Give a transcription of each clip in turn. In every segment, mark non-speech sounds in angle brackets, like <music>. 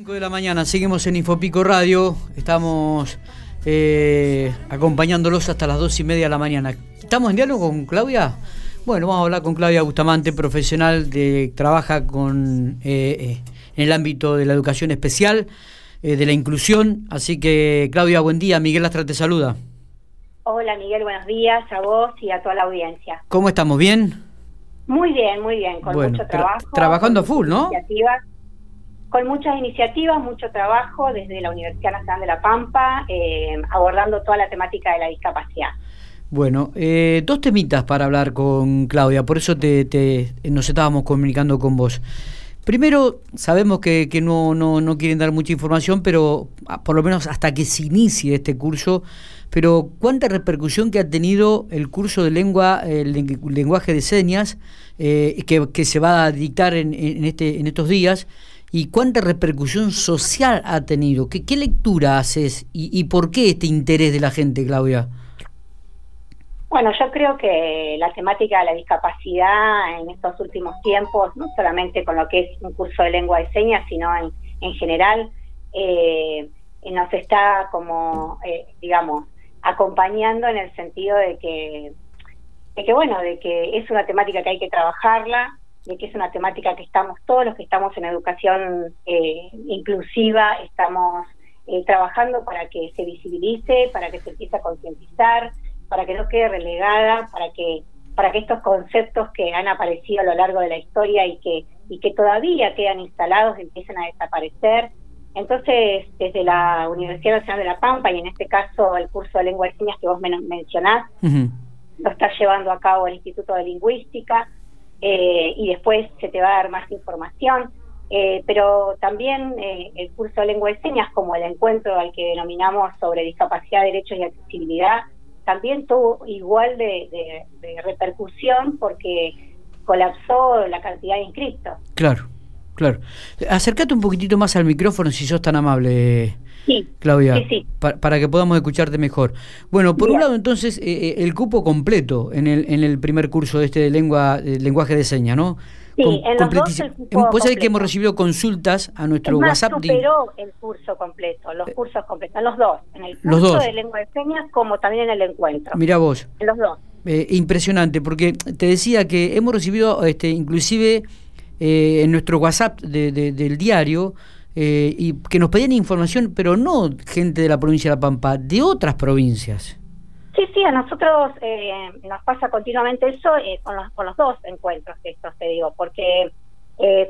5 de la mañana, seguimos en Infopico Radio, estamos eh, acompañándolos hasta las 2 y media de la mañana. ¿Estamos en diálogo con Claudia? Bueno, vamos a hablar con Claudia Bustamante, profesional que trabaja con, eh, eh, en el ámbito de la educación especial, de la inclusión. Así que, Claudia, buen día. Miguel Astra te saluda. Hola, Miguel, buenos días a vos y a toda la audiencia. ¿Cómo estamos? ¿Bien? Muy bien, muy bien, con mucho trabajo. trabajando full, ¿no? Con muchas iniciativas, mucho trabajo desde la Universidad Nacional de La Pampa, eh, abordando toda la temática de la discapacidad. Bueno, eh, dos temitas para hablar con Claudia, por eso te, nos estábamos comunicando con vos. Primero, sabemos que, no, no, quieren dar mucha información, pero ah, por lo menos hasta que se inicie este curso, pero ¿cuánta repercusión que ha tenido el curso de lengua, el lenguaje de señas, eh, que, se va a dictar en, en, este, en estos días? Y cuánta repercusión social ha tenido. ¿Qué, lectura haces y, por qué este interés de la gente, Claudia? Bueno, yo creo que la temática de la discapacidad en estos últimos tiempos, no solamente con lo que es un curso de lengua de señas, sino en, en general, eh, nos está como, eh, digamos, acompañando en el sentido de que, de que, bueno, de que es una temática que hay que trabajarla, de que es una temática que estamos todos los que estamos en educación eh, inclusiva, estamos eh, trabajando para que se visibilice, para que se empiece a concientizar, para que no quede relegada, para que para que estos conceptos que han aparecido a lo largo de la historia y que y que todavía quedan instalados empiecen a desaparecer. Entonces, desde la Universidad Nacional de La Pampa y en este caso el curso de lengua de señas que vos mencionás, lo está llevando a cabo el Instituto de Lingüística, eh, y después se te va a dar más información. Eh, pero también eh, el curso de lengua de señas, como el encuentro al que denominamos sobre discapacidad, derechos y accesibilidad, también tuvo igual de, repercusión porque colapsó la cantidad de inscritos. Claro, claro. Acércate un poquitito más al micrófono si sos tan amable. Claudia, para que podamos escucharte mejor. Bueno, por un lado, entonces, eh, eh, el cupo completo en el, en el primer curso de este de lengua, lenguaje de señas, ¿no? Sí, en los dos el cupo Vos que hemos recibido consultas a nuestro es WhatsApp. superó el curso completo, los eh, cursos completos, los dos, en el curso de lengua de señas como también en el encuentro. Mira vos. En los dos. impresionante, porque te decía que hemos recibido, este, inclusive en nuestro WhatsApp del diario, eh, y que nos pedían información, pero no gente de la provincia de La Pampa, de otras provincias. Sí, sí, a nosotros eh, nos pasa continuamente eso eh, con, los, con los dos encuentros estos, te digo, porque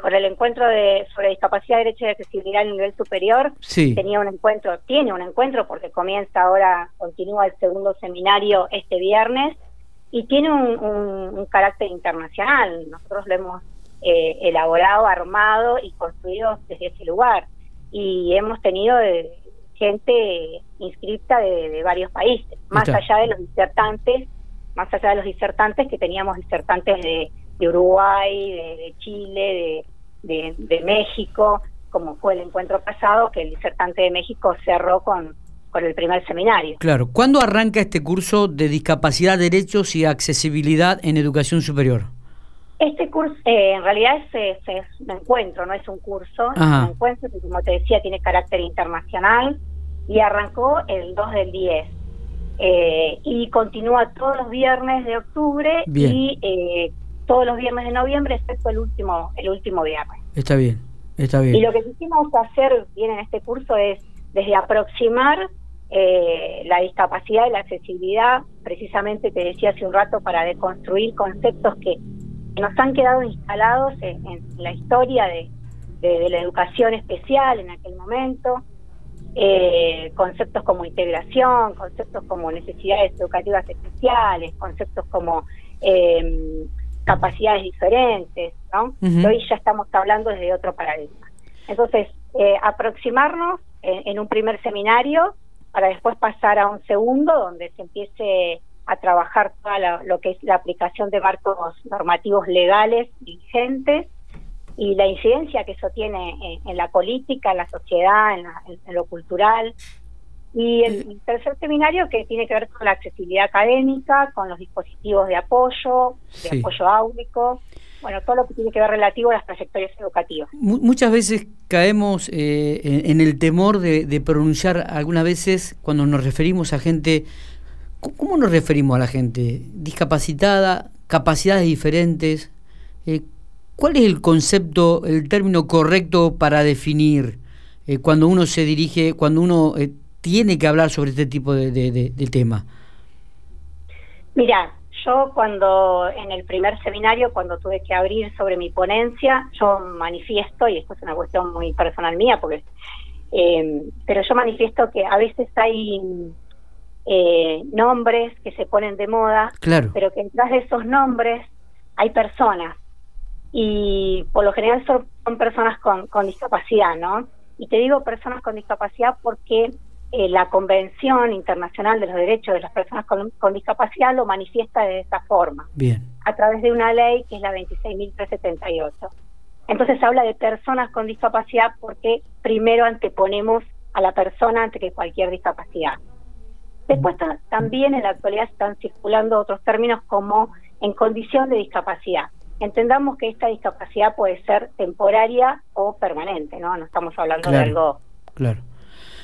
con el encuentro de sobre discapacidad, derecho y accesibilidad a nivel superior, tenía un encuentro, tiene un encuentro porque comienza ahora, continúa el segundo seminario este viernes y tiene un carácter internacional. Nosotros lo hemos eh, elaborado, armado y construido desde ese lugar. Y hemos tenido eh, gente inscrita de, varios países, más allá de los disertantes, más allá de los disertantes que teníamos disertantes de, Uruguay, de, Chile, de, de, México, como fue el encuentro pasado, que el disertante de México cerró con, con el primer seminario. Claro, ¿cuándo arranca este curso de discapacidad, derechos y accesibilidad en educación superior? Este curso, eh, en realidad es, un encuentro, no es un curso, es un encuentro que, como te decía, tiene carácter internacional y arrancó el 2 del 10. Eh, y continúa todos los viernes de octubre y eh, todos los viernes de noviembre, excepto el último, el último viernes. Está bien, está bien. Y lo que quisimos hacer bien en este curso es desde aproximar la discapacidad y la accesibilidad, precisamente te decía hace un rato, para deconstruir conceptos que nos han quedado instalados en, la historia de, la educación especial en aquel momento, eh, conceptos como integración, conceptos como necesidades educativas especiales, conceptos como em, capacidades diferentes, ¿no? Hoy ya estamos hablando desde otro paradigma. Entonces, eh, aproximarnos en, un primer seminario para después pasar a un segundo donde se empiece a trabajar toda lo que es la aplicación de marcos normativos legales vigentes y la incidencia que eso tiene en, la política, en la sociedad, en, lo cultural. Y el tercer seminario que tiene que ver con la accesibilidad académica, con los dispositivos de apoyo, de apoyo áulico, bueno, todo lo que tiene que ver relativo a las trayectorias educativas. Muchas veces caemos eh, en, el temor de, pronunciar algunas veces cuando nos referimos a gente, ¿cómo nos referimos a la gente? Discapacitada, capacidades diferentes. Eh, ¿Cuál es el concepto, el término correcto para definir eh, cuando uno se dirige, cuando uno tiene que hablar sobre este tipo de, de tema? Mira, yo cuando en el primer seminario, cuando tuve que abrir sobre mi ponencia, yo manifiesto, y esto es una cuestión muy personal mía, porque eh, pero yo manifiesto que a veces hay eh, nombres que se ponen de moda, pero que detrás de esos nombres hay personas, y por lo general son, son personas con, con discapacidad, ¿no? Y te digo personas con discapacidad porque eh, la Convención Internacional de los Derechos de las Personas con, Discapacidad lo manifiesta de esa forma, Bien. a través de una ley que es la 26.378. Entonces habla de personas con discapacidad porque primero anteponemos a la persona ante que cualquier discapacidad. Después también en la actualidad están circulando otros términos como en condición de discapacidad. Entendamos que esta discapacidad puede ser temporaria o permanente, ¿no? No estamos hablando de algo claro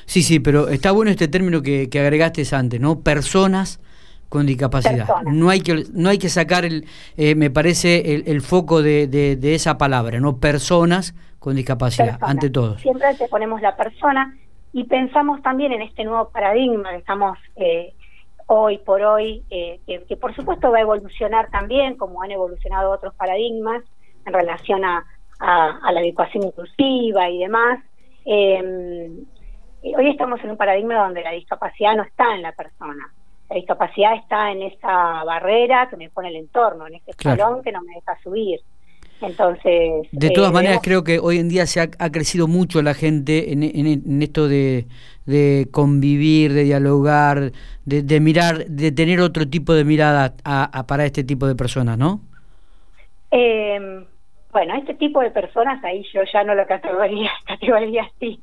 Sí, sí, pero está bueno este término que, que agregaste antes, ¿no? Personas con discapacidad. No hay que no hay que sacar el, eh, me parece el, el foco de, de, esa palabra, no personas con discapacidad ante todo. Siempre te ponemos la persona y pensamos también en este nuevo paradigma que estamos eh, hoy por hoy, eh, que, por supuesto va a evolucionar también, como han evolucionado otros paradigmas en relación a, a, a la educación inclusiva y demás. Eh, hoy estamos en un paradigma donde la discapacidad no está en la persona. La discapacidad está en esa barrera que me pone el entorno, en ese escalón que no me deja subir. Entonces. De todas eh, maneras, creo que hoy en día se ha, crecido mucho la gente en, esto de, convivir, de dialogar, de, mirar, de tener otro tipo de mirada para este tipo de personas, ¿no? Eh, bueno, este tipo de personas ahí yo ya no lo categoría, <laughs> categoría así,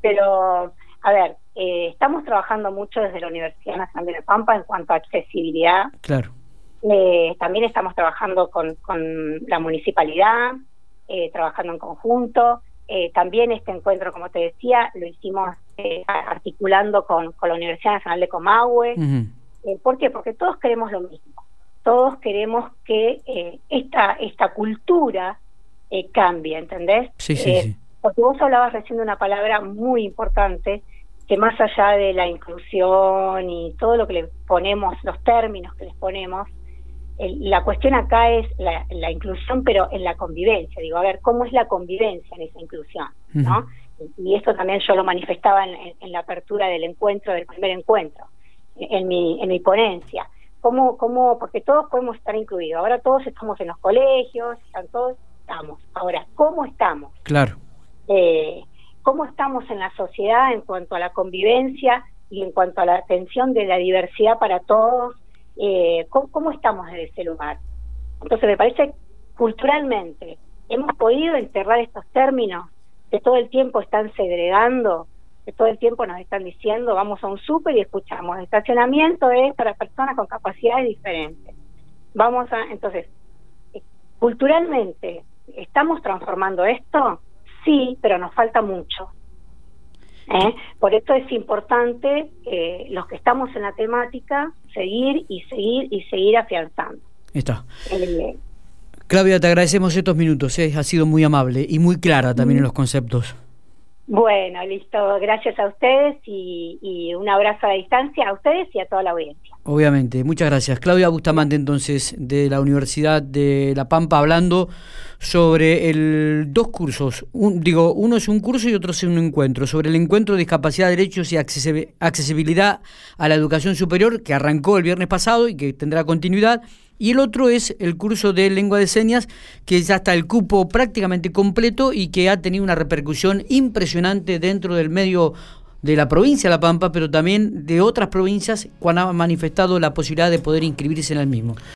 pero a ver, eh, estamos trabajando mucho desde la Universidad Nacional de La Pampa en cuanto a accesibilidad. Claro. Eh, también estamos trabajando con, con la municipalidad, eh, trabajando en conjunto. también este encuentro, como te decía, lo hicimos articulando con, con, la Universidad Nacional de Comahue. ¿Por qué? Porque todos queremos lo mismo. Todos queremos que esta, esta cultura cambie, ¿entendés? Sí, sí, sí. Porque vos hablabas recién de una palabra muy importante, que más allá de la inclusión y todo lo que le ponemos, los términos que les ponemos, la cuestión acá es la, inclusión, pero en la convivencia. Digo, a ver, ¿cómo es la convivencia en esa inclusión? ¿no? Y esto también yo lo manifestaba en, la apertura del encuentro, del primer encuentro, en mi, en mi ponencia. ¿Cómo, cómo, porque todos podemos estar incluidos. Ahora todos estamos en los colegios, están todos, estamos. Ahora, ¿cómo estamos? Claro. Eh, cómo estamos en la sociedad en cuanto a la convivencia y en cuanto a la atención de la diversidad para todos, eh, ¿cómo, estamos desde ese lugar. Entonces me parece culturalmente hemos podido enterrar estos términos que todo el tiempo están segregando, que todo el tiempo nos están diciendo vamos a un súper y escuchamos, estacionamiento es para personas con capacidades diferentes. Vamos a, entonces, eh, culturalmente, ¿estamos transformando esto? Sí, pero nos falta mucho. ¿Eh? Por esto es importante eh, los que estamos en la temática seguir y seguir y seguir afianzando. Está. Claudia, te agradecemos estos minutos, ¿eh? ha sido muy amable y muy clara también en los conceptos. Bueno, listo. Gracias a ustedes y, y, un abrazo a la distancia a ustedes y a toda la audiencia. Obviamente, muchas gracias. Claudia Bustamante, entonces, de la Universidad de La Pampa, hablando sobre el dos cursos. digo, uno es un curso y otro es un encuentro, sobre el encuentro de discapacidad, derechos y accesibilidad a la educación superior, que arrancó el viernes pasado y que tendrá continuidad. Y el otro es el curso de lengua de señas, que ya está el cupo prácticamente completo y que ha tenido una repercusión impresionante dentro del medio de la provincia de La Pampa, pero también de otras provincias cuando han manifestado la posibilidad de poder inscribirse en el mismo.